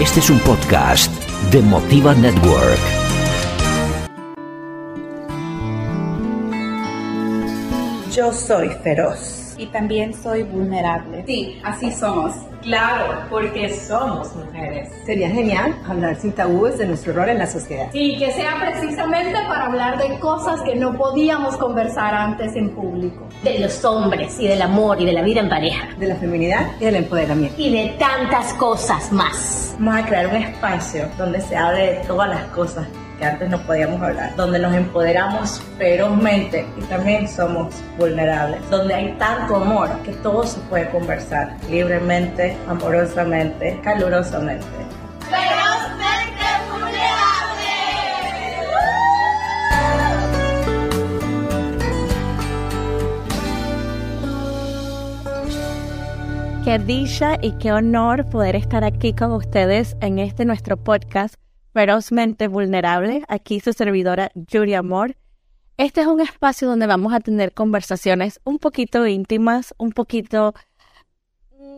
Este es un podcast de Motiva Network. Yo soy feroz. Y también soy vulnerable. Sí, así somos. Claro, porque somos mujeres. Sería genial hablar sin tabúes de nuestro rol en la sociedad. Sí, que sea precisamente para hablar de cosas que no podíamos conversar antes en público. De los hombres y del amor y de la vida en pareja. De la feminidad y del empoderamiento. Y de tantas cosas más. Vamos a crear un espacio donde se hable de todas las cosas que antes no podíamos hablar, donde nos empoderamos ferozmente y también somos vulnerables, donde hay tanto amor que todo se puede conversar libremente, amorosamente, calurosamente. Ferozmente vulnerable. Qué dicha y qué honor poder estar aquí con ustedes en este nuestro podcast Ferozmente Vulnerable. Aquí su servidora Yuri Amor. Este es un espacio donde vamos a tener conversaciones un poquito íntimas, un poquito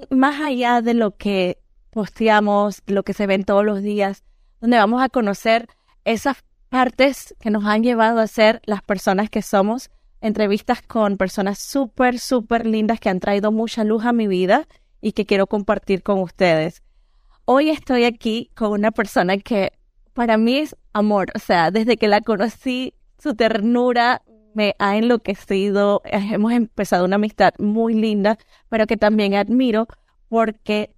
más allá de lo que posteamos, lo que se ven todos los días, donde vamos a conocer esas partes que nos han llevado a ser las personas que somos, entrevistas con personas súper, súper lindas que han traído mucha luz a mi vida y que quiero compartir con ustedes. Hoy estoy aquí con una persona que para mí es amor. O sea, desde que la conocí, su ternura me ha enloquecido. Hemos empezado una amistad muy linda, pero que también admiro porque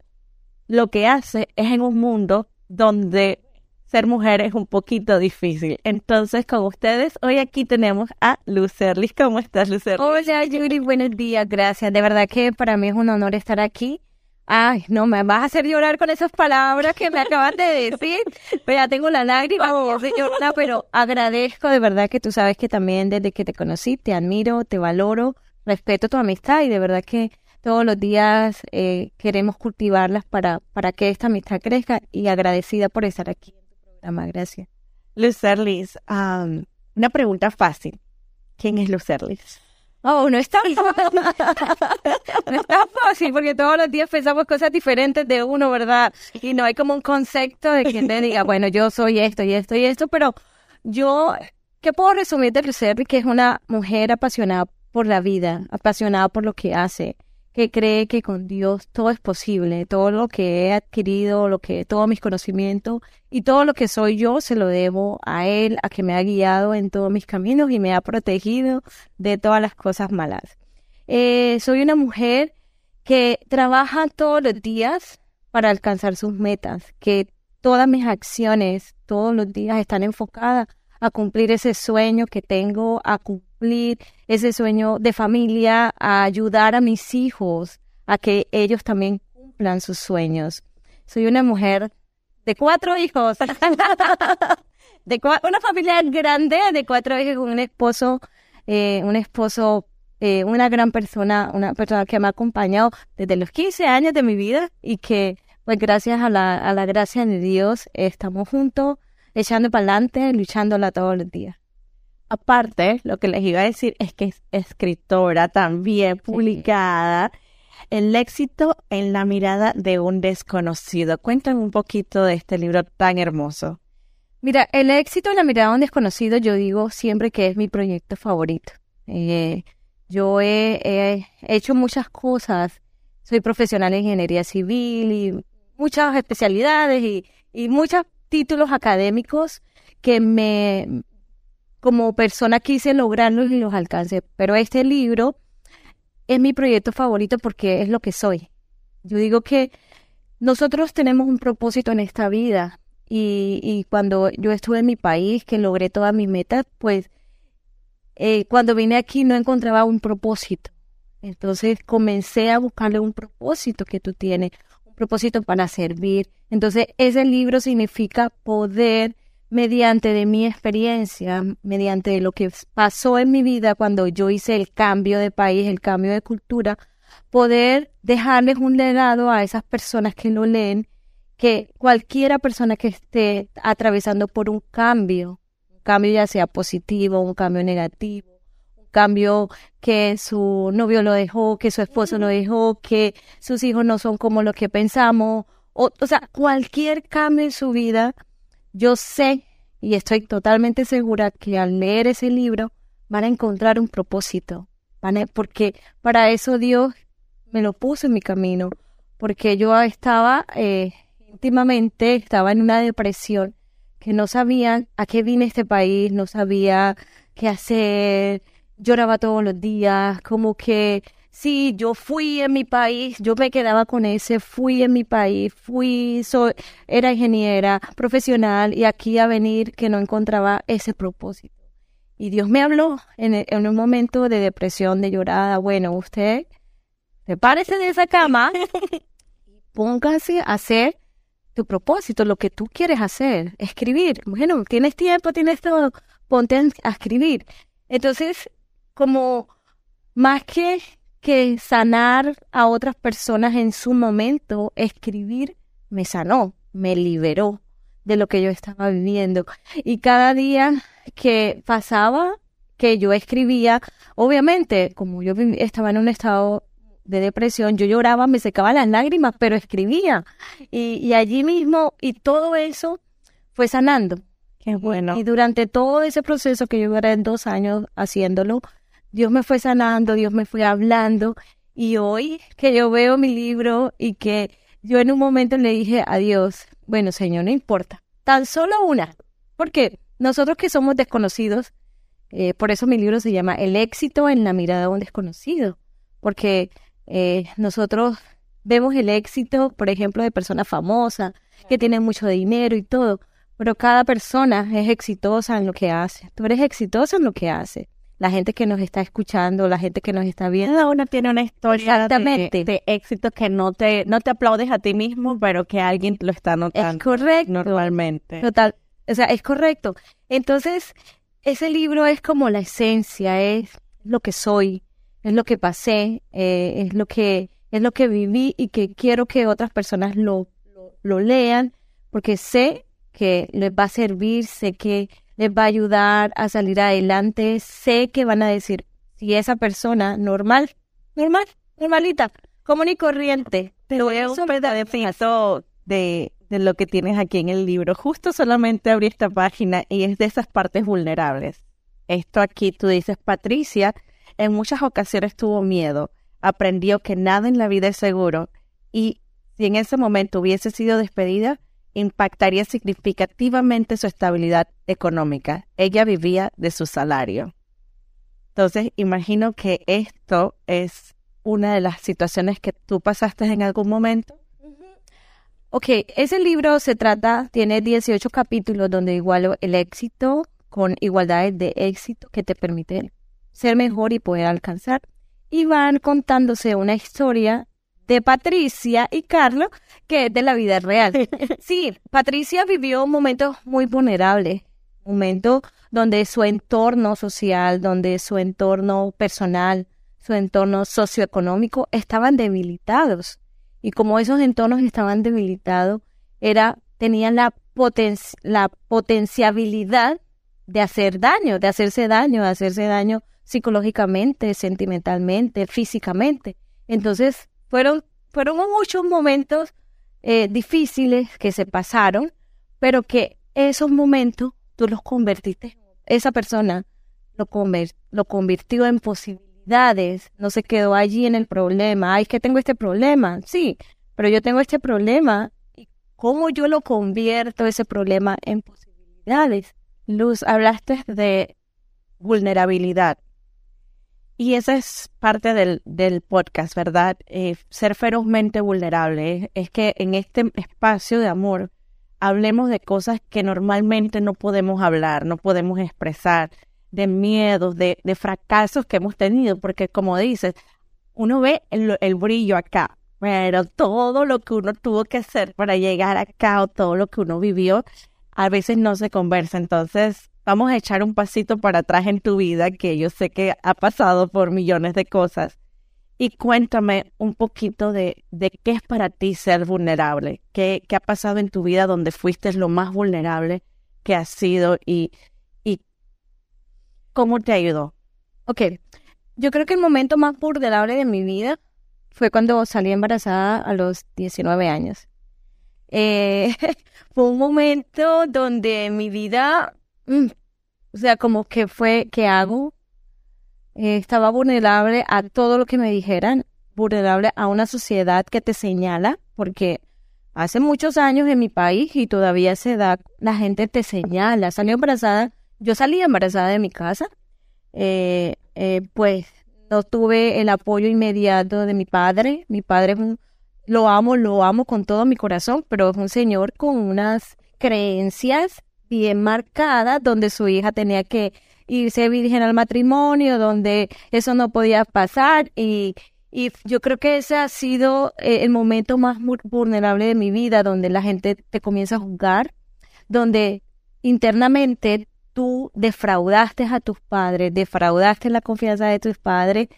lo que hace es en un mundo donde ser mujer es un poquito difícil. Entonces, con ustedes, hoy aquí tenemos a Lucerlis. ¿Cómo estás, Lucerlis? Hola, Yuri. Buenos días. Gracias. De verdad que para mí es un honor estar aquí. Ay, no, me vas a hacer llorar con esas palabras que me acabas de decir. Pero ya tengo la lágrima, pero agradezco de verdad que tú sabes que también desde que te conocí te admiro, te valoro, respeto tu amistad y de verdad que todos los días eh, queremos cultivarlas para, para que esta amistad crezca y agradecida por estar aquí en tu programa. Gracias. Lucerlis, um, una pregunta fácil. ¿Quién es Lucerlis? Oh, no es tan fácil. no es tan fácil porque todos los días pensamos cosas diferentes de uno, ¿verdad? Y no hay como un concepto de quien te diga, bueno, yo soy esto y esto y esto, pero yo, ¿qué puedo resumir de Lucerli? Que es una mujer apasionada por la vida, apasionada por lo que hace, que cree que con Dios todo es posible, todo lo que he adquirido, lo que todos mis conocimientos y todo lo que soy yo se lo debo a él, a que me ha guiado en todos mis caminos y me ha protegido de todas las cosas malas. Eh, soy una mujer que trabaja todos los días para alcanzar sus metas, que todas mis acciones todos los días están enfocadas a cumplir ese sueño que tengo, a cumplir ese sueño de familia, a ayudar a mis hijos a que ellos también cumplan sus sueños. Soy una mujer de cuatro hijos, de una familia grande de cuatro hijos con un esposo, eh, un esposo, eh, una gran persona, una persona que me ha acompañado desde los 15 años de mi vida y que, pues gracias a la, a gracia de Dios, estamos juntos echando para adelante, luchándola todos los días. Aparte, lo que les iba a decir es que es escritora también publicada. El éxito en la mirada de un desconocido. Cuéntame un poquito de este libro tan hermoso. Mira, el éxito en la mirada de un desconocido, yo digo siempre que es mi proyecto favorito. Eh, yo he, hecho muchas cosas. Soy profesional en ingeniería civil y muchas especialidades y, y muchas títulos académicos que me, como persona quise lograrlos y los alcancé. Pero este libro es mi proyecto favorito porque es lo que soy. Yo digo que nosotros tenemos un propósito en esta vida y, y cuando yo estuve en mi país, que logré todas mis metas, pues eh, cuando vine aquí no encontraba un propósito. Entonces comencé a buscarle un propósito que tú tienes, propósito para servir. Entonces, ese libro significa poder, mediante de mi experiencia, mediante lo que pasó en mi vida cuando yo hice el cambio de país, el cambio de cultura, poder dejarles un legado a esas personas que lo leen, que cualquiera persona que esté atravesando por un cambio, un cambio ya sea positivo, un cambio negativo, cambio que su novio lo dejó, que su esposo lo dejó, que sus hijos no son como lo que pensamos, o, o sea, cualquier cambio en su vida, yo sé y estoy totalmente segura que al leer ese libro van a encontrar un propósito, van a- porque para eso Dios me lo puso en mi camino, porque yo estaba eh, íntimamente, estaba en una depresión que no sabía a qué vine este país, no sabía qué hacer, lloraba todos los días, como que sí, yo fui en mi país, yo me quedaba con ese, fui en mi país, fui, soy, era ingeniera profesional y aquí a venir que no encontraba ese propósito. Y Dios me habló en, e- en un momento de depresión, de llorada, bueno, usted sepárese de esa cama y póngase a hacer tu propósito, lo que tú quieres hacer, escribir. Bueno, tienes tiempo, tienes todo, ponte a escribir. Entonces, como más que, que sanar a otras personas en su momento, escribir me sanó, me liberó de lo que yo estaba viviendo. Y cada día que pasaba, que yo escribía, obviamente, como yo estaba en un estado de depresión, yo lloraba, me secaba las lágrimas, pero escribía. Y, y allí mismo, y todo eso fue sanando. Qué bueno. Y durante todo ese proceso que yo duré dos años haciéndolo, Dios me fue sanando, Dios me fue hablando. Y hoy que yo veo mi libro y que yo en un momento le dije a Dios, bueno, Señor, no importa, tan solo una. Porque nosotros que somos desconocidos, eh, por eso mi libro se llama El éxito en la mirada de un desconocido. Porque eh, nosotros vemos el éxito, por ejemplo, de personas famosas que tienen mucho dinero y todo, pero cada persona es exitosa en lo que hace. Tú eres exitoso en lo que hace. La gente que nos está escuchando, la gente que nos está viendo. Cada una tiene una historia de, Exactamente. de éxito que no te, no te aplaudes a ti mismo, pero que alguien lo está Es notando correcto. normalmente. Total. O sea, es correcto. Entonces, ese libro es como la esencia, es lo que soy, es lo que pasé, eh, es lo que es lo que viví y que quiero que otras personas lo, lo, lo lean porque sé que les va a servir, sé que les va a ayudar a salir adelante, sé que van a decir si esa persona normal, normal, normalita, común y corriente, Pero es un pedacito de, de lo que tienes aquí en el libro. Justo solamente abrí esta página y es de esas partes vulnerables. Esto aquí tú dices, Patricia, en muchas ocasiones tuvo miedo, aprendió que nada en la vida es seguro y si en ese momento hubiese sido despedida, impactaría significativamente su estabilidad económica. Ella vivía de su salario. Entonces, imagino que esto es una de las situaciones que tú pasaste en algún momento. Ok, ese libro se trata, tiene 18 capítulos donde igualo el éxito con igualdades de éxito que te permiten ser mejor y poder alcanzar. Y van contándose una historia de Patricia y Carlos que es de la vida real. Sí, Patricia vivió momentos muy vulnerables, momentos donde su entorno social, donde su entorno personal, su entorno socioeconómico estaban debilitados. Y como esos entornos estaban debilitados, era, tenían la, poten la potenciabilidad de hacer daño, de hacerse daño, de hacerse daño psicológicamente, sentimentalmente, físicamente. Entonces, fueron, fueron muchos momentos eh, difíciles que se pasaron, pero que esos momentos tú los convertiste, esa persona lo, lo convirtió en posibilidades, no se quedó allí en el problema, ay, es que tengo este problema, sí, pero yo tengo este problema, y cómo yo lo convierto ese problema en posibilidades. Luz, hablaste de vulnerabilidad. Y esa es parte del, del podcast, ¿verdad? Eh, ser ferozmente vulnerable. Es, que en este espacio de amor hablemos de cosas que normalmente no podemos hablar, no podemos expresar, de miedos, de, de fracasos que hemos tenido, porque como dices, uno ve el, el brillo acá, pero todo lo que uno tuvo que hacer para llegar acá o todo lo que uno vivió, a veces no se conversa. Entonces, vamos a echar un pasito para atrás en tu vida, que yo sé que ha pasado por millones de cosas. Y cuéntame un poquito de, de qué es para ti ser vulnerable, qué, qué ha pasado en tu vida donde fuiste lo más vulnerable que has sido y, y cómo te ayudó. Ok, yo creo que el momento más vulnerable de mi vida fue cuando salí embarazada a los 19 años. Eh, fue un momento donde mi vida, mm, o sea, como que fue, ¿qué hago? Eh, estaba vulnerable a todo lo que me dijeran, vulnerable a una sociedad que te señala, porque hace muchos años en mi país y todavía se da, la gente te señala, salió embarazada, yo salí embarazada de mi casa, eh, eh, pues no tuve el apoyo inmediato de mi padre, mi padre es un, lo amo, lo amo con todo mi corazón, pero es un señor con unas creencias bien marcadas donde su hija tenía que irse virgen al matrimonio, donde eso no podía pasar y, y yo creo que ese ha sido eh, el momento más vulnerable de mi vida, donde la gente te comienza a juzgar, donde internamente tú defraudaste a tus padres, defraudaste la confianza de tus padres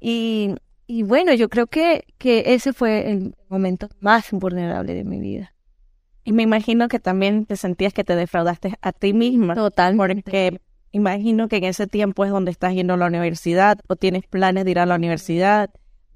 y, y bueno, yo creo que, que ese fue el momento más vulnerable de mi vida. Y me imagino que también te sentías que te defraudaste a ti misma. Total. Porque imagino que en ese tiempo es donde estás yendo a la universidad o tienes planes de ir a la universidad,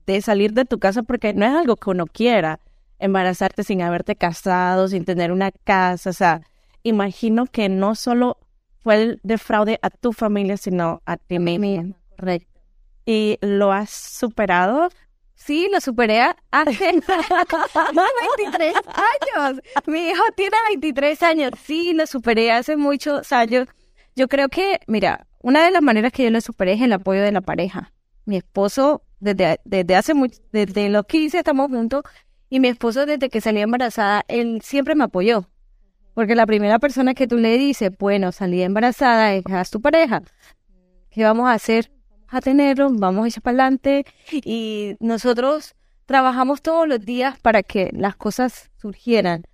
de salir de tu casa porque no es algo que uno quiera, embarazarte sin haberte casado, sin tener una casa, o sea, imagino que no solo fue el defraude a tu familia, sino a ti misma. Correcto. ¿Y lo has superado? Sí, lo superé hace 23 años. Mi hijo tiene 23 años. Sí, lo superé hace muchos años. Yo creo que, mira, una de las maneras que yo lo superé es el apoyo de la pareja. Mi esposo, desde, desde hace mucho, desde los 15 estamos juntos, y mi esposo desde que salí embarazada, él siempre me apoyó. Porque la primera persona que tú le dices, bueno, salí embarazada, es tu pareja. ¿Qué vamos a hacer? A tenerlo, vamos a echar para adelante y nosotros trabajamos todos los días para que las cosas surgieran.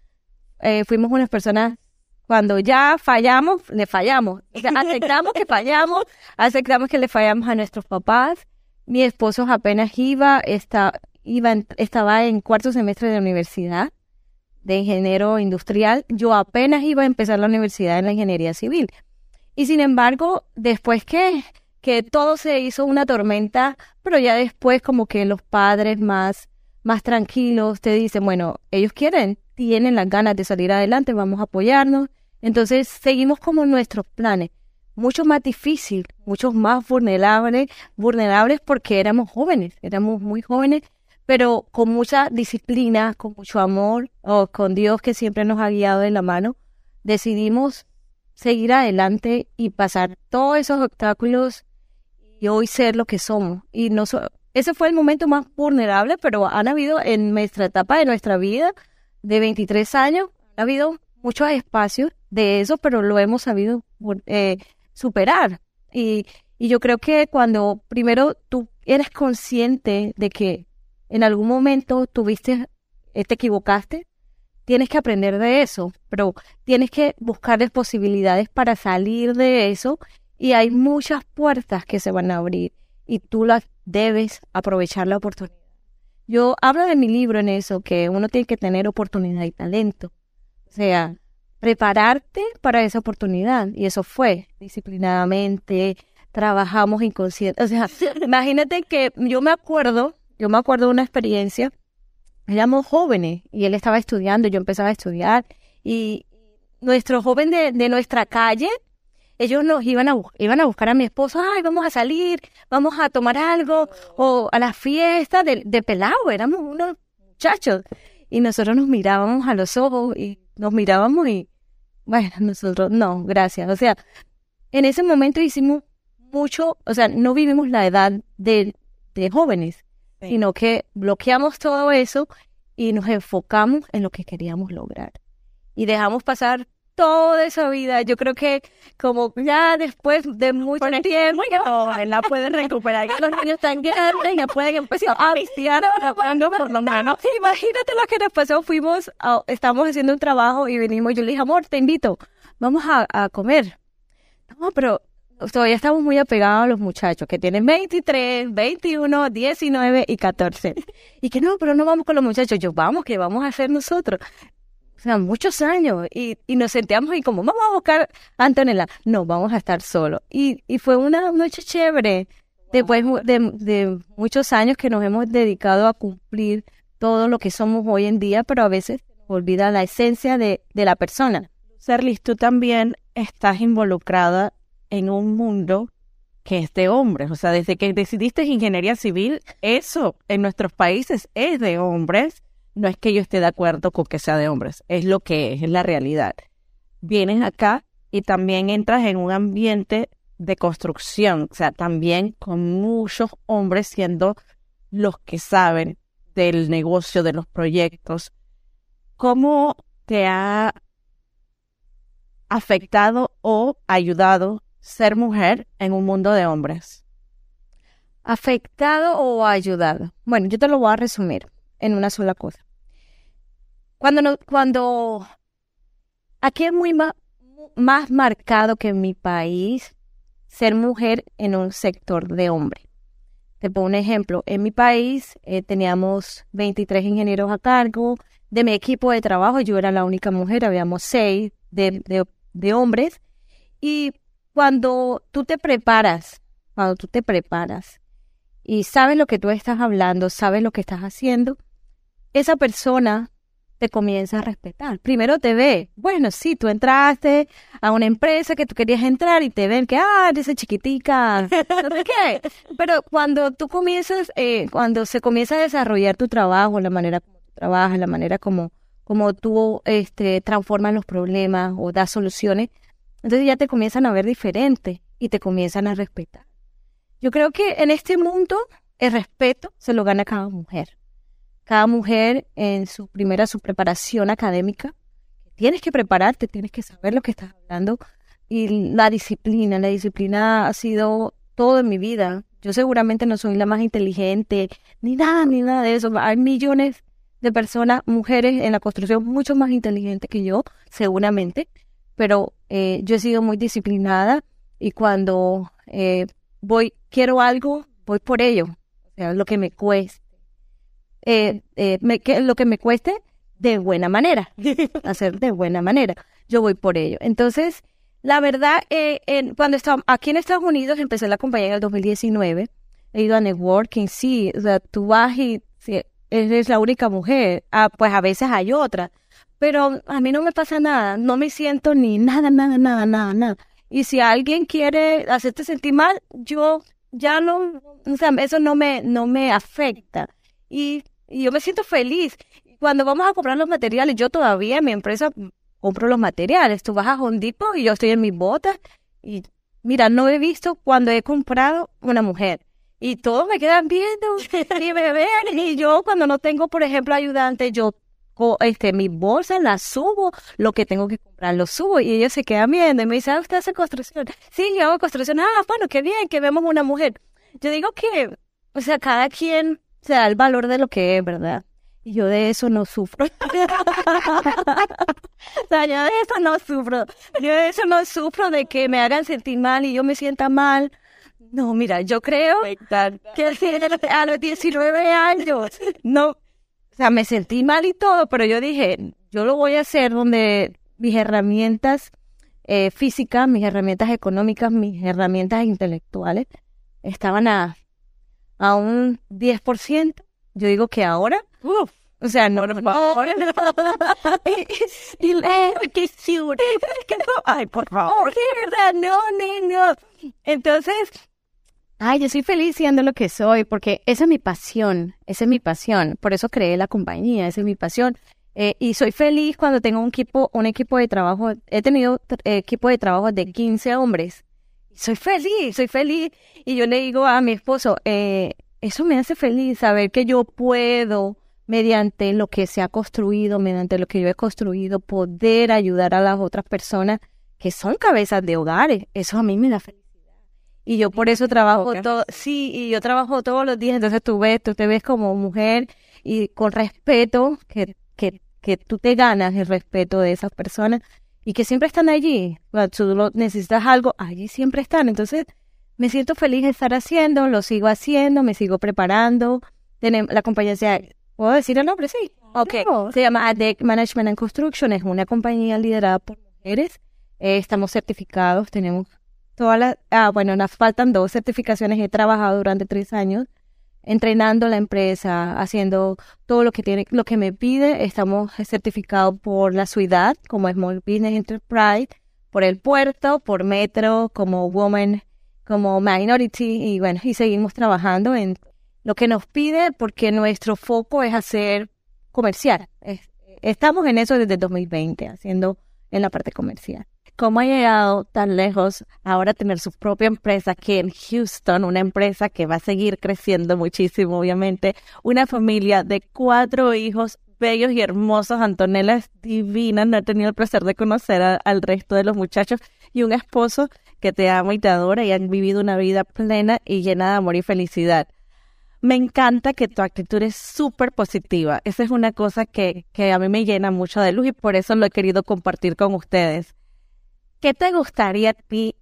Eh, fuimos unas personas, cuando ya fallamos, le fallamos. aceptamos que fallamos, aceptamos que le fallamos a nuestros papás. Mi esposo apenas iba, está, iba estaba en cuarto semestre de universidad de ingeniero industrial. Yo apenas iba a empezar la universidad en la ingeniería civil. Y sin embargo, después que que todo se hizo una tormenta, pero ya después como que los padres más, más tranquilos te dicen, bueno, ellos quieren, tienen las ganas de salir adelante, vamos a apoyarnos. Entonces seguimos como nuestros planes, mucho más difícil, muchos más vulnerables, vulnerables porque éramos jóvenes, éramos muy jóvenes, pero con mucha disciplina, con mucho amor, o con Dios que siempre nos ha guiado de la mano, decidimos seguir adelante y pasar todos esos obstáculos y hoy ser lo que somos. Y no ese fue el momento más vulnerable, pero han habido en nuestra etapa de nuestra vida de 23 años, ha habido muchos espacios de eso, pero lo hemos sabido eh, superar. Y, y yo creo que cuando primero tú eres consciente de que en algún momento tuviste, eh, te equivocaste, tienes que aprender de eso, pero tienes que buscarles posibilidades para salir de eso y hay muchas puertas que se van a abrir y tú las debes aprovechar la oportunidad. Yo hablo de mi libro en eso, que uno tiene que tener oportunidad y talento. O sea, prepararte para esa oportunidad. Y eso fue disciplinadamente, trabajamos inconsciente. O sea, imagínate que yo me acuerdo, yo me acuerdo de una experiencia, éramos jóvenes y él estaba estudiando, yo empezaba a estudiar y nuestro joven de, de nuestra calle ellos nos iban a, iban a buscar a mi esposo, ay, vamos a salir, vamos a tomar algo, o a la fiesta de, de pelado, éramos unos muchachos. Y nosotros nos mirábamos a los ojos y nos mirábamos y, bueno, nosotros, no, gracias. O sea, en ese momento hicimos mucho, o sea, no vivimos la edad de, de jóvenes, sino que bloqueamos todo eso y nos enfocamos en lo que queríamos lograr. Y dejamos pasar toda esa vida. Yo creo que como ya después de mucho tiempo, no, la pueden recuperar. los niños están grandes, ya pueden empezar a visitar por lo menos. Imagínate lo que nos pasó. Fuimos, a, estamos haciendo un trabajo y venimos. Yo le dije, amor, te invito, vamos a, a comer. No, pero todavía estamos muy apegados a los muchachos que tienen 23, 21, 19 y 14. Y que no, pero no vamos con los muchachos. Yo, vamos, que vamos a hacer nosotros o sea, muchos años, y, y nos sentíamos y como, vamos a buscar Antonella, no, vamos a estar solos. Y, y fue una noche chévere, después de, de muchos años que nos hemos dedicado a cumplir todo lo que somos hoy en día, pero a veces olvida la esencia de, de la persona. Serlis, tú también estás involucrada en un mundo que es de hombres. O sea, desde que decidiste ingeniería civil, eso en nuestros países es de hombres. No es que yo esté de acuerdo con que sea de hombres, es lo que es, es la realidad. Vienes acá y también entras en un ambiente de construcción, o sea, también con muchos hombres siendo los que saben del negocio, de los proyectos. ¿Cómo te ha afectado o ayudado ser mujer en un mundo de hombres? ¿Afectado o ayudado? Bueno, yo te lo voy a resumir en una sola cosa. Cuando, no, cuando aquí es muy más, más marcado que en mi país ser mujer en un sector de hombre. Te pongo un ejemplo. En mi país eh, teníamos 23 ingenieros a cargo. De mi equipo de trabajo yo era la única mujer, habíamos seis de, de hombres. Y cuando tú te preparas, cuando tú te preparas y sabes lo que tú estás hablando, sabes lo que estás haciendo, esa persona te comienza a respetar. Primero te ve, bueno, sí, tú entraste a una empresa que tú querías entrar y te ven que, ah, eres chiquitica, no sé qué. Pero cuando tú comienzas, eh, cuando se comienza a desarrollar tu trabajo, la manera como tú trabajas, la manera como, como tú este, transformas los problemas o das soluciones, entonces ya te comienzan a ver diferente y te comienzan a respetar. Yo creo que en este mundo el respeto se lo gana cada mujer cada mujer en su primera, su preparación académica. Tienes que prepararte, tienes que saber lo que estás hablando. Y la disciplina, la disciplina ha sido todo en mi vida. Yo seguramente no soy la más inteligente, ni nada, ni nada de eso. Hay millones de personas, mujeres en la construcción mucho más inteligentes que yo, seguramente. Pero eh, yo he sido muy disciplinada y cuando eh, voy, quiero algo, voy por ello. O sea, lo que me cuesta eh, eh, me, que, lo que me cueste de buena manera, hacer de buena manera. Yo voy por ello. Entonces, la verdad, eh, cuando estaba aquí en Estados Unidos, empecé la compañía en el 2019, he ido a networking, sí, o sea, tú vas y eres la única mujer, ah, pues a veces hay otra, pero a mí no me pasa nada, no me siento ni nada, nada, nada, nada, nada. Y si alguien quiere hacerte sentir mal, yo ya no, o sea, eso no me, no me afecta. Y y yo me siento feliz. Cuando vamos a comprar los materiales, yo todavía en mi empresa compro los materiales. Tú vas a Hondipo y yo estoy en mis botas. Y mira, no he visto cuando he comprado una mujer. Y todos me quedan viendo y me ven. Y yo cuando no tengo, por ejemplo, ayudante, yo este, mis bolsas las subo, lo que tengo que comprar lo subo y ellos se quedan viendo y me dicen, ah, usted hace construcción. Sí, yo hago construcción. Ah, bueno, qué bien que vemos una mujer. Yo digo que, o sea, cada quien se da el valor de lo que es, ¿verdad? Y yo de eso no sufro. o sea, yo de eso no sufro. Yo de eso no sufro de que me hagan sentir mal y yo me sienta mal. No, mira, yo creo que a los 19 años, no, o sea, me sentí mal y todo, pero yo dije, yo lo voy a hacer donde mis herramientas eh, físicas, mis herramientas económicas, mis herramientas intelectuales estaban a, a un 10%. Yo digo que ahora, uf, o sea, no, por favor. y, qué Ay, por favor. No, no, no. Entonces, ay, yo soy feliz siendo lo que soy, porque esa es mi pasión, esa es mi pasión. Por eso creé la compañía, esa es mi pasión. Eh, y soy feliz cuando tengo un equipo, un equipo de trabajo. He tenido equipo de trabajo de 15 hombres soy feliz, soy feliz. Y yo le digo a mi esposo, eh, eso me hace feliz saber que yo puedo, mediante lo que se ha construido, mediante lo que yo he construido, poder ayudar a las otras personas que son cabezas de hogares. Eso a mí me da felicidad. Y yo por eso trabajo todo, sí, y yo trabajo todos los días, entonces tú ves, tú te ves como mujer y con respeto, que, que, que tú te ganas el respeto de esas personas y que siempre están allí. Cuando tú necesitas algo, allí siempre están. Entonces, me siento feliz de estar haciendo, lo sigo haciendo, me sigo preparando. La compañía se ¿puedo decir el nombre? Sí. Ok. Se llama ADEC Management and Construction, es una compañía liderada por mujeres. Eh, estamos certificados, tenemos todas las, ah, bueno, nos faltan dos certificaciones, he trabajado durante tres años entrenando la empresa, haciendo todo lo que tiene, lo que me pide. Estamos certificados por la ciudad como Small Business Enterprise, por el puerto, por Metro, como Woman, como Minority y bueno, y seguimos trabajando en lo que nos pide porque nuestro foco es hacer comercial. estamos en eso desde 2020, haciendo en la parte comercial. ¿Cómo ha llegado tan lejos ahora tener su propia empresa aquí en Houston? Una empresa que va a seguir creciendo muchísimo, obviamente. Una familia de cuatro hijos bellos y hermosos. Antonella es divina. No he tenido el placer de conocer al resto de los muchachos. Y un esposo que te ama y te adora y han vivido una vida plena y llena de amor y felicidad. Me encanta que tu actitud es súper positiva. Esa es una cosa que, que a mí me llena mucho de luz y por eso lo he querido compartir con ustedes. ¿Qué te gustaría a ti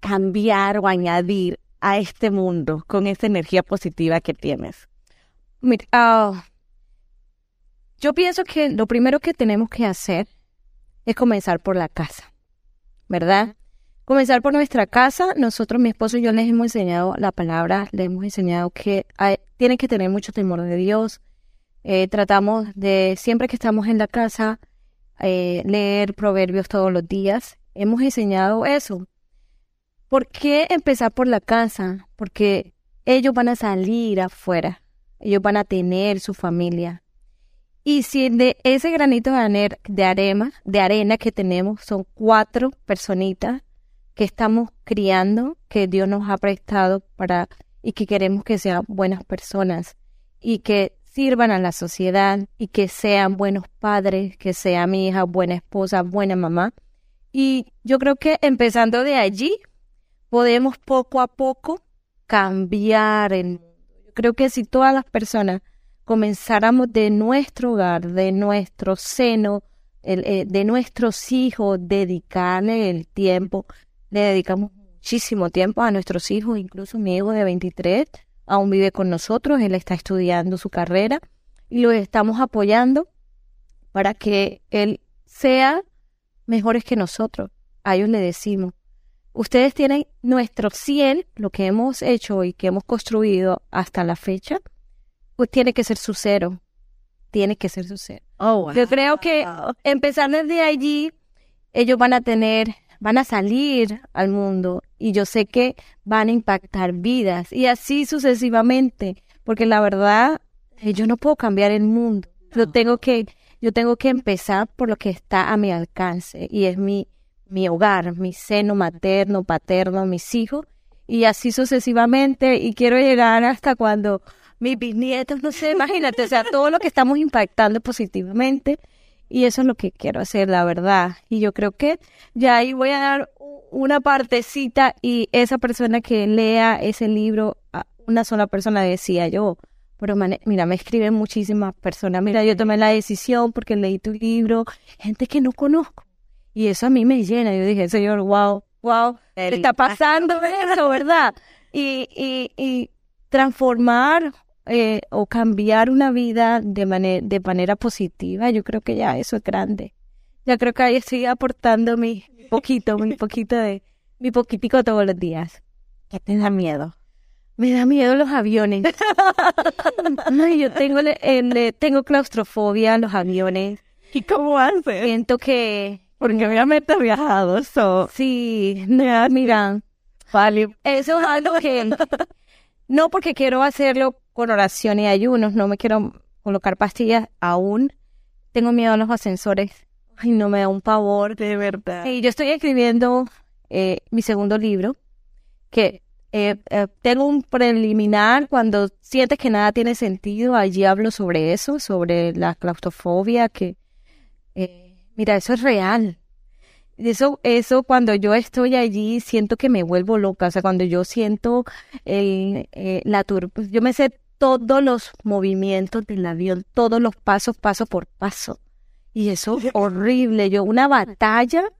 cambiar o añadir a este mundo con esa energía positiva que tienes? Mira, ah, yo pienso que lo primero que tenemos que hacer es comenzar por la casa, ¿verdad? comenzar por nuestra casa. Nosotros, mi esposo y yo les hemos enseñado la palabra, les hemos enseñado que hay, tienen que tener mucho temor de Dios. Eh, tratamos de, siempre que estamos en la casa, eh, leer proverbios todos los días. Hemos enseñado eso. ¿Por qué empezar por la casa? Porque ellos van a salir afuera. Ellos van a tener su familia. Y si de ese granito de, arena, de arena que tenemos son cuatro personitas, que estamos criando, que Dios nos ha prestado para y que queremos que sean buenas personas y que sirvan a la sociedad y que sean buenos padres, que sea mi hija buena esposa, buena mamá. Y yo creo que empezando de allí podemos poco a poco cambiar el mundo. Creo que si todas las personas comenzáramos de nuestro hogar, de nuestro seno, eh, de nuestros hijos, dedicarle el tiempo le dedicamos muchísimo tiempo a nuestros hijos, incluso mi hijo de 23 aún vive con nosotros, él está estudiando su carrera y lo estamos apoyando para que él sea mejores que nosotros. A ellos le decimos, ustedes tienen nuestro 100, lo que hemos hecho y que hemos construido hasta la fecha, pues tiene que ser su cero. Tiene que ser su cero. Oh, Yo creo que empezar desde allí, ellos van a tener van a salir al mundo y yo sé que van a impactar vidas y así sucesivamente, porque la verdad eh, yo no puedo cambiar el mundo. Yo tengo que yo tengo que empezar por lo que está a mi alcance y es mi mi hogar, mi seno materno, paterno, mis hijos y así sucesivamente y quiero llegar hasta cuando mis bisnietos, no sé, imagínate, o sea, todo lo que estamos impactando positivamente y eso es lo que quiero hacer, la verdad. Y yo creo que ya ahí voy a dar una partecita y esa persona que lea ese libro, una sola persona decía yo, pero mira, me escriben muchísimas personas, mira, yo tomé la decisión porque leí tu libro, gente que no conozco. Y eso a mí me llena. Yo dije, Señor, wow, wow, está pasando eso, ¿verdad? Y, y, y transformar eh, o cambiar una vida de, manera de manera positiva, yo creo que ya eso es grande. Ya creo que ahí estoy aportando mi poquito, mi poquito de, mi poquitico todos los días. ¿Qué te da miedo? Me da miedo los aviones. no, yo tengo, tengo claustrofobia a los aviones. ¿Y cómo haces? Siento que... Porque obviamente he viajado, eso. Sí, mira, vale. Eso es algo que... No porque quiero hacerlo con oración y ayunos, no me quiero colocar pastillas aún. Tengo miedo a los ascensores. Ay, no me da un pavor. De verdad. Y yo estoy escribiendo eh, mi segundo libro, que eh, eh, tengo un preliminar cuando sientes que nada tiene sentido. Allí hablo sobre eso, sobre la claustrofobia, que, mira, eso es real. Eso, eso cuando yo estoy allí siento que me vuelvo loca, o sea, cuando yo siento la turba, pues yo me sé todos los movimientos del avión, todos los pasos, paso por paso. Y eso es horrible. Yo, una batalla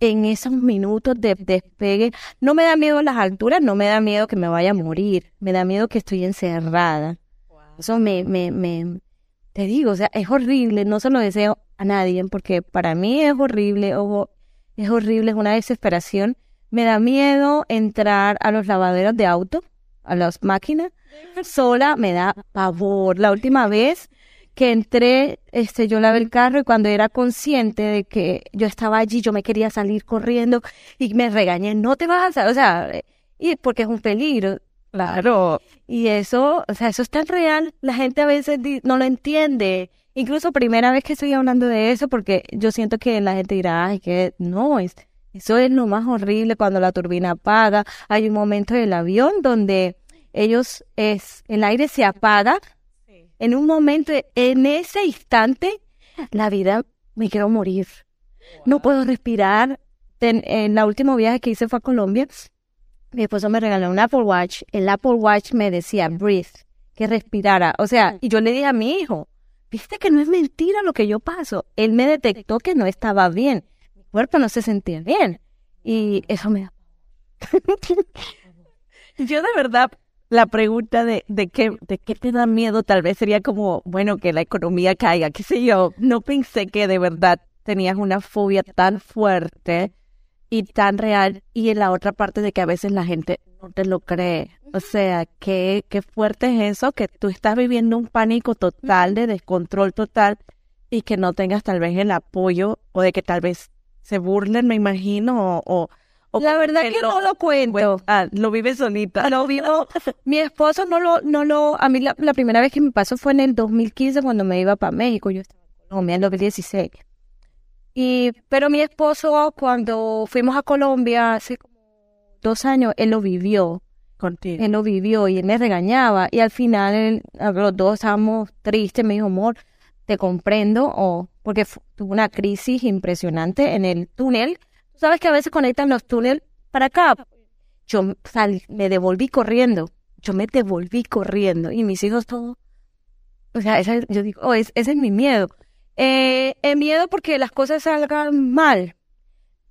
en esos minutos de despegue. No me da miedo las alturas, no me da miedo que me vaya a morir. Me da miedo que estoy encerrada. Eso me, me, me, te digo, o sea, es horrible. No se lo deseo a nadie porque para mí es horrible. Ojo, es horrible, es una desesperación. Me da miedo entrar a los lavaderos de auto a las máquinas, sola me da pavor. La última vez que entré, este, yo lavé el carro y cuando era consciente de que yo estaba allí, yo me quería salir corriendo y me regañé, no te vas a, o sea, y porque es un peligro. Claro. Y eso, o sea, eso es tan real, la gente a veces no lo entiende. Incluso primera vez que estoy hablando de eso, porque yo siento que la gente dirá, ay, que no, es, eso es lo más horrible cuando la turbina apaga. Hay un momento del avión donde ellos, es, el aire se apaga. En un momento, en ese instante, la vida, me quiero morir. No puedo respirar. En, la último viaje que hice fue a Colombia. Mi esposo me regaló un Apple Watch. El Apple Watch me decía, breathe, que respirara. O sea, y yo le dije a mi hijo, viste que no es mentira lo que yo paso. Él me detectó que no estaba bien cuerpo no se sentía bien. Y eso me da. Yo de verdad, la pregunta de, de, qué, de qué te da miedo tal vez sería como, bueno, que la economía caiga, qué sé yo. No pensé que de verdad tenías una fobia tan fuerte y tan real. Y en la otra parte de que a veces la gente no te lo cree. O sea, qué, qué fuerte es eso, que tú estás viviendo un pánico total, de descontrol total y que no tengas tal vez el apoyo o de que tal vez se burlen, me imagino, o... o la verdad que, no lo cuento. ah, lo vive solita. Lo vivo. Mi esposo no lo, no lo, a mí la, primera vez que me pasó fue en el 2015 cuando me iba para México. Yo estaba en Colombia en 2016. Y, pero mi esposo cuando fuimos a Colombia hace como dos años, él lo vivió. Contigo. Él lo vivió y él me regañaba. Y al final los dos estábamos tristes. Me dijo, amor, te comprendo. O porque tuvo una crisis impresionante en el túnel. Sabes que a veces conectan los túneles para acá. Yo me devolví corriendo. Yo me devolví corriendo. Y mis hijos todos. O sea, yo digo, oh, ese es mi miedo. Eh, el miedo porque las cosas salgan mal.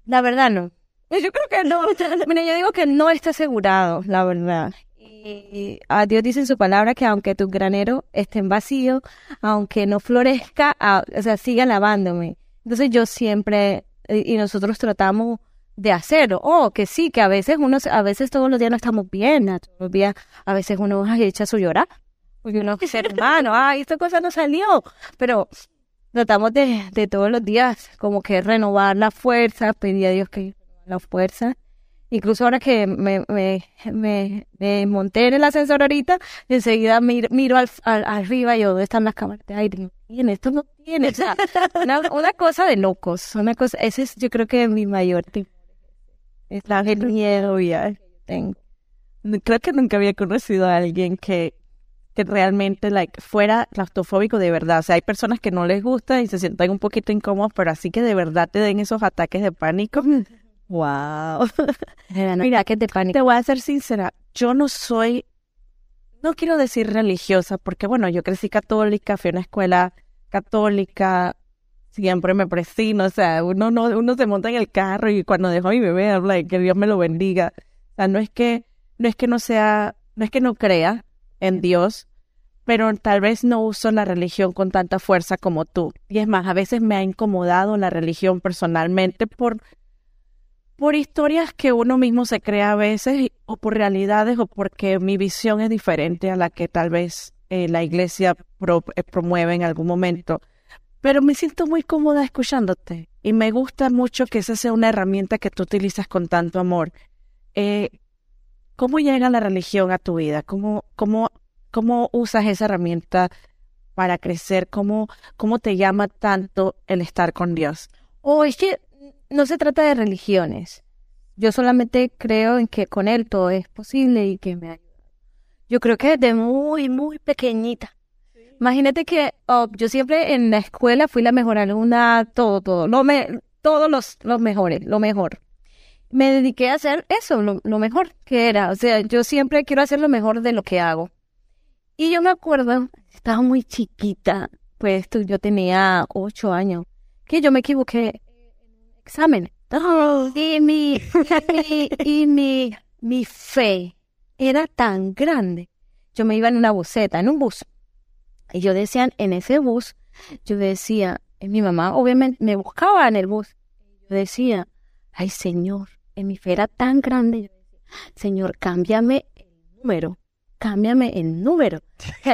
La verdad no. Yo creo que no. Mira, yo digo que no está asegurado, la verdad. Y a Dios dice en su palabra que aunque tu granero esté en vacío, aunque no florezca, o sea, siga lavándome. Entonces yo siempre, y nosotros tratamos de hacerlo. Oh, que sí, que a veces uno, a veces todos los días no estamos bien, a todos los días, a veces uno echa su llorar, porque uno es hermano, ay, esta cosa no salió, pero tratamos de, de todos los días como que renovar la fuerza, pedir a Dios que la fuerza Incluso ahora que me, me, me, monté en el ascensor ahorita, enseguida miro, miro al, arriba y yo, ¿dónde están las cámaras de aire? tiene, esto no tiene. O sea, una, cosa de locos. Una cosa, ese es yo creo que mi mayor tipo. Es la miedo ya tengo. Creo que nunca había conocido a alguien que, que realmente like, fuera claustrofóbico de verdad. O sea, hay personas que no les gusta y se sienten un poquito incómodos, pero así que de verdad te den esos ataques de pánico. Wow. Mira, que te pánico. Te voy a ser sincera, yo no soy, no quiero decir religiosa, porque bueno, yo crecí católica, fui a una escuela católica, siempre me presino, o sea, uno no, uno se monta en el carro y cuando dejo a mi bebé habla que Dios me lo bendiga. O sea, no es que, no es que no sea, no es que no crea en Dios, pero tal vez no uso la religión con tanta fuerza como tú. Y es más, a veces me ha incomodado la religión personalmente por por historias que uno mismo se crea a veces o por realidades o porque mi visión es diferente a la que tal vez eh, la iglesia eh, promueve en algún momento. Pero me siento muy cómoda escuchándote y me gusta mucho que esa sea una herramienta que tú utilizas con tanto amor. Eh, ¿Cómo llega la religión a tu vida? ¿Cómo, cómo, cómo usas esa herramienta para crecer? ¿Cómo, ¿Cómo te llama tanto el estar con Dios? Oh, es que no se trata de religiones. Yo solamente creo en que con él todo es posible y que me ayuda. Yo creo que desde muy, muy pequeñita. Imagínate que oh, yo siempre en la escuela fui la mejor alumna, todo, todo, lo me, todos los, los mejores, lo mejor. Me dediqué a hacer eso, lo, lo mejor que era. O sea, yo siempre quiero hacer lo mejor de lo que hago. Y yo me acuerdo, estaba muy chiquita, pues yo tenía ocho años, que yo me equivoqué examen. y mi, y, mi, mi fe era tan grande. Yo me iba en una buseta, en un bus. Y yo decía, en ese bus, yo decía, en mi mamá obviamente me buscaba en el bus. Yo decía, ay Señor, en mi fe era tan grande. Señor, cámbiame el número, cámbiame el número.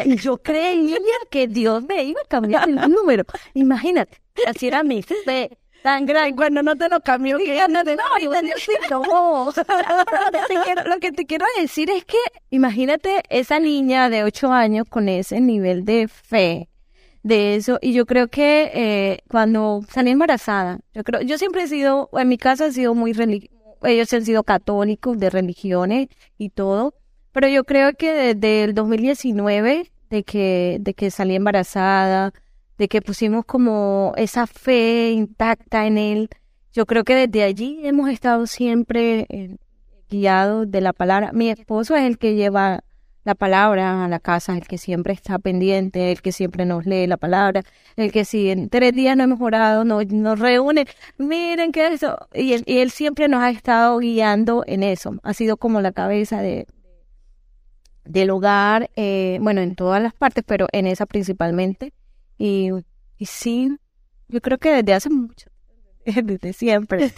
Y yo creía que Dios me iba a cambiar el número. Imagínate, así era mi fe tan grande. Cuando no te lo cambió, que ya no te no. Lo que te quiero decir es que imagínate esa niña de ocho años con ese nivel de fe de eso y yo creo que eh, cuando salí embarazada yo creo yo siempre he sido en mi casa he sido muy ellos han sido católicos de religiones y todo pero yo creo que desde el 2019 de que de que salí embarazada de que pusimos como esa fe intacta en él. Yo creo que desde allí hemos estado siempre eh, guiados de la palabra. Mi esposo es el que lleva la palabra a la casa, el que siempre está pendiente, el que siempre nos lee la palabra, el que si en tres días no hemos orado, nos, nos reúne, miren qué es eso, y él, y él siempre nos ha estado guiando en eso, ha sido como la cabeza de del hogar, eh, bueno, en todas las partes, pero en esa principalmente, y, y sí, yo creo que desde hace mucho, desde siempre,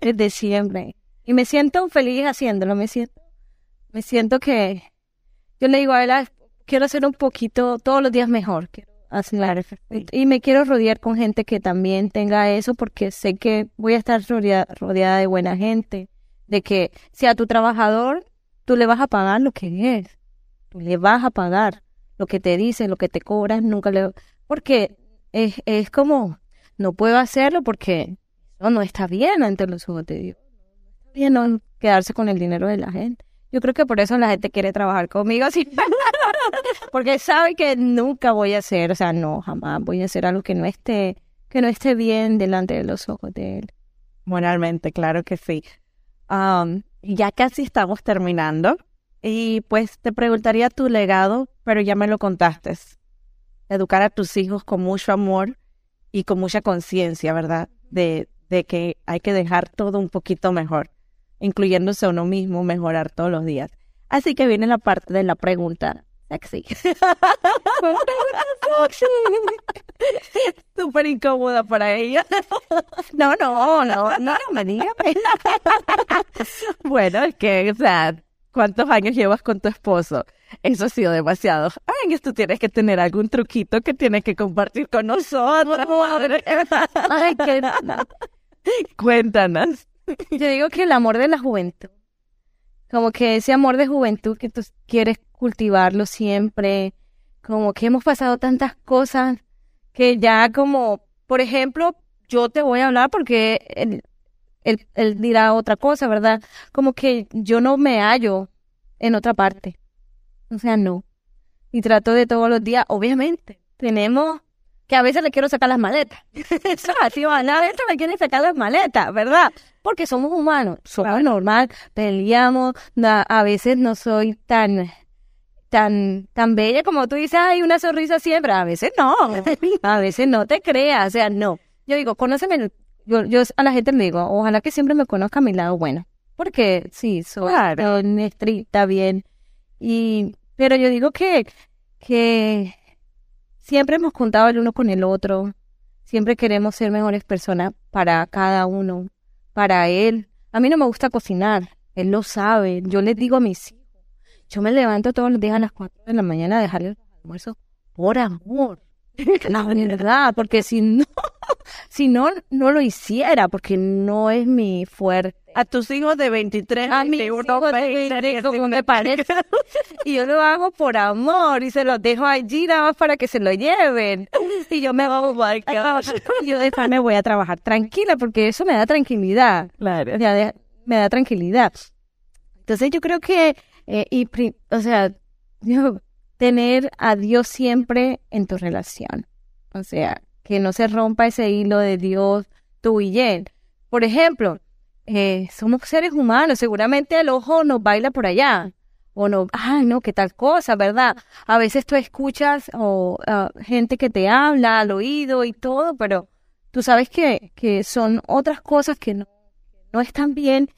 desde siempre, y me siento feliz haciéndolo, me siento, me siento que yo le digo a él, quiero hacer un poquito todos los días mejor. Quiero hacer, y me quiero rodear con gente que también tenga eso porque sé que voy a estar rodeada, de buena gente. De que si a tu trabajador tú le vas a pagar lo que es. Tú le vas a pagar lo que te dice, lo que te cobras, nunca le... Porque es, es como, no puedo hacerlo porque no, no está bien ante los ojos de Dios. Bien no quedarse con el dinero de la gente. Yo creo que por eso la gente quiere trabajar conmigo, así, porque sabe que nunca voy a hacer, o sea, no, jamás voy a hacer algo que no esté, que no esté bien delante de los ojos de él. Moralmente, claro que sí. Um, ya casi estamos terminando y pues te preguntaría tu legado, pero ya me lo contaste. Educar a tus hijos con mucho amor y con mucha conciencia, ¿verdad? De, de que hay que dejar todo un poquito mejor incluyéndose a uno mismo, mejorar todos los días. Así que viene la parte de la pregunta sexy. Súper incómoda para ella. No, no, no, no, me digas. bueno, es que, o sea, ¿cuántos años llevas con tu esposo? Eso ha sido demasiado. Ay, tú tienes que tener algún truquito que tienes que compartir con nosotros. Ay, qué... Cuéntanos. Yo digo que el amor de la juventud, como que ese amor de juventud que tú quieres cultivarlo siempre, como que hemos pasado tantas cosas que ya como, por ejemplo, yo te voy a hablar porque él, él, dirá otra cosa, ¿verdad? Como que yo no me hallo en otra parte. O sea, no. Y trato de todos los días, obviamente, tenemos que a veces le quiero sacar las maletas. Así van, a veces me quieren sacar las maletas, ¿verdad? Porque somos humanos, somos normal, peleamos, a veces no soy tan tan tan bella como tú dices, hay una sonrisa siempre, a veces no, a veces no te creas, o sea, no. Yo digo, conóceme, yo, yo a la gente le digo, ojalá que siempre me conozca a mi lado bueno, porque sí, soy claro. estricta, bien, y, pero yo digo que, que siempre hemos contado el uno con el otro, siempre queremos ser mejores personas para cada uno, para él. A mí no me gusta cocinar, él lo sabe, yo le digo a mis hijos, yo me levanto todos los días a las 4 de la mañana a dejarle el almuerzo por amor. La verdad, porque si no, si no, no lo hiciera, porque no es mi fuerte. A tus hijos de 23, a mis hijos de me parece. Y yo lo hago por amor y se los dejo allí nada más para que se lo lleven. Y yo me oh yo después me voy a trabajar tranquila porque eso me da tranquilidad. Claro. me da tranquilidad. Entonces yo creo que, eh, y, o sea, tener a Dios siempre en tu relación. O sea, que no se rompa ese hilo de Dios, tú y él. Por ejemplo, eh, somos seres humanos, seguramente el ojo nos baila por allá. O no, ay, no, qué tal cosa, ¿verdad? A veces tú escuchas o gente que te habla al oído y todo, pero tú sabes que, que son otras cosas que no, no están bien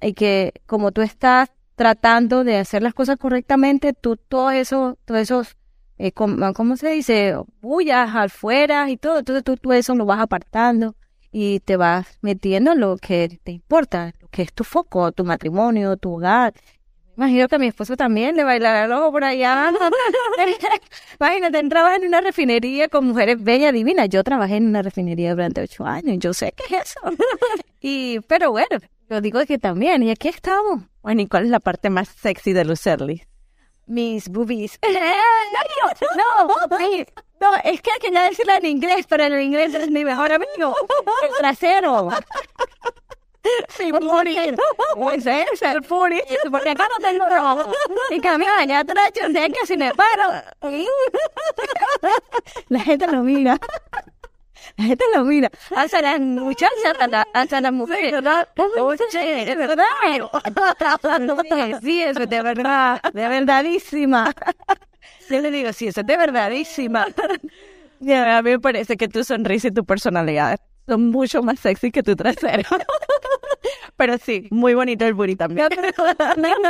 y que como tú estás tratando de hacer las cosas correctamente, tú todo eso, todos esos eh, ¿cómo se dice? Bullas afuera y todo. Entonces tú, tú eso lo vas apartando y te vas metiendo en lo que te importa, lo que es tu foco, tu matrimonio, tu hogar. Imagino que a mi esposo también le bailará el ojo por allá. Imagínate, trabaja en una refinería con mujeres bellas, divinas. Yo trabajé en una refinería durante ocho años. Yo sé qué es eso. y, pero bueno, yo digo que también. Y aquí estamos. Bueno, ¿y cuál es la parte más sexy de Lucerly? Mis boobies. no, no, no, es que quería decirlo en inglés, pero en inglés es mi mejor amigo. El trasero. Sí, morir. Pues es el puri. Porque acá no tengo rojo. Y cambio allá atrás yo sé que si me paro. La gente lo mira. La gente lo mira. Hasta las muchachas, hasta las mujeres. ¿verdad? Es verdad. Sí, eso es de verdad. De verdadísima. Yo le digo, sí, eso es de verdadísima. Ya, a mí me parece que tu sonrisa y tu personalidad son mucho más sexy que tu trasero. Pero sí, muy bonito el booty también.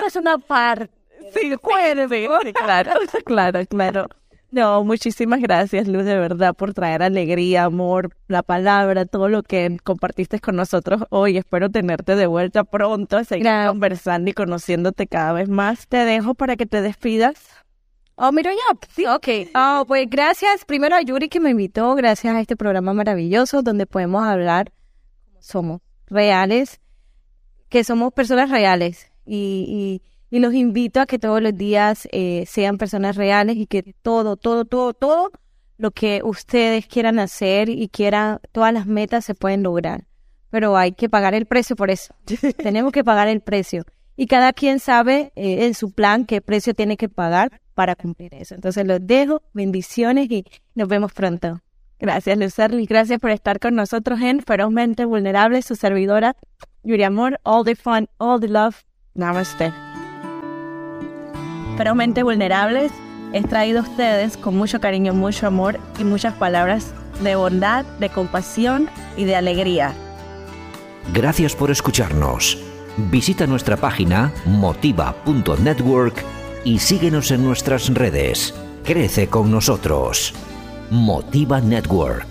es una parte. Sí, puede, sí, claro, claro, claro. No, muchísimas gracias, Luz, de verdad, por traer alegría, amor, la palabra, todo lo que compartiste con nosotros hoy. Espero tenerte de vuelta pronto, seguir conversando y conociéndote cada vez más. Te dejo para que te despidas. Oh, mira ya. Sí, ok. Oh, pues gracias primero a Yuri que me invitó, gracias a este programa maravilloso donde podemos hablar como somos, reales, que somos personas reales. Y, y, y los invito a que todos los días eh, sean personas reales y que todo, todo, todo, todo lo que ustedes quieran hacer y quieran, todas las metas se pueden lograr. Pero hay que pagar el precio por eso. Tenemos que pagar el precio. Y cada quien sabe eh, en su plan qué precio tiene que pagar para cumplir eso. Entonces los dejo, bendiciones y nos vemos pronto. Gracias, Lucerly. Gracias por estar con nosotros en Ferozmente Vulnerable, su servidora, Yuri Amor. All the fun, all the love. Namaste. Ferozmente Vulnerables es traído a ustedes con mucho cariño, mucho amor y muchas palabras de bondad, de compasión y de alegría. Gracias por escucharnos. Visita nuestra página motiva.network y síguenos en nuestras redes. Crece con nosotros. Motiva Network.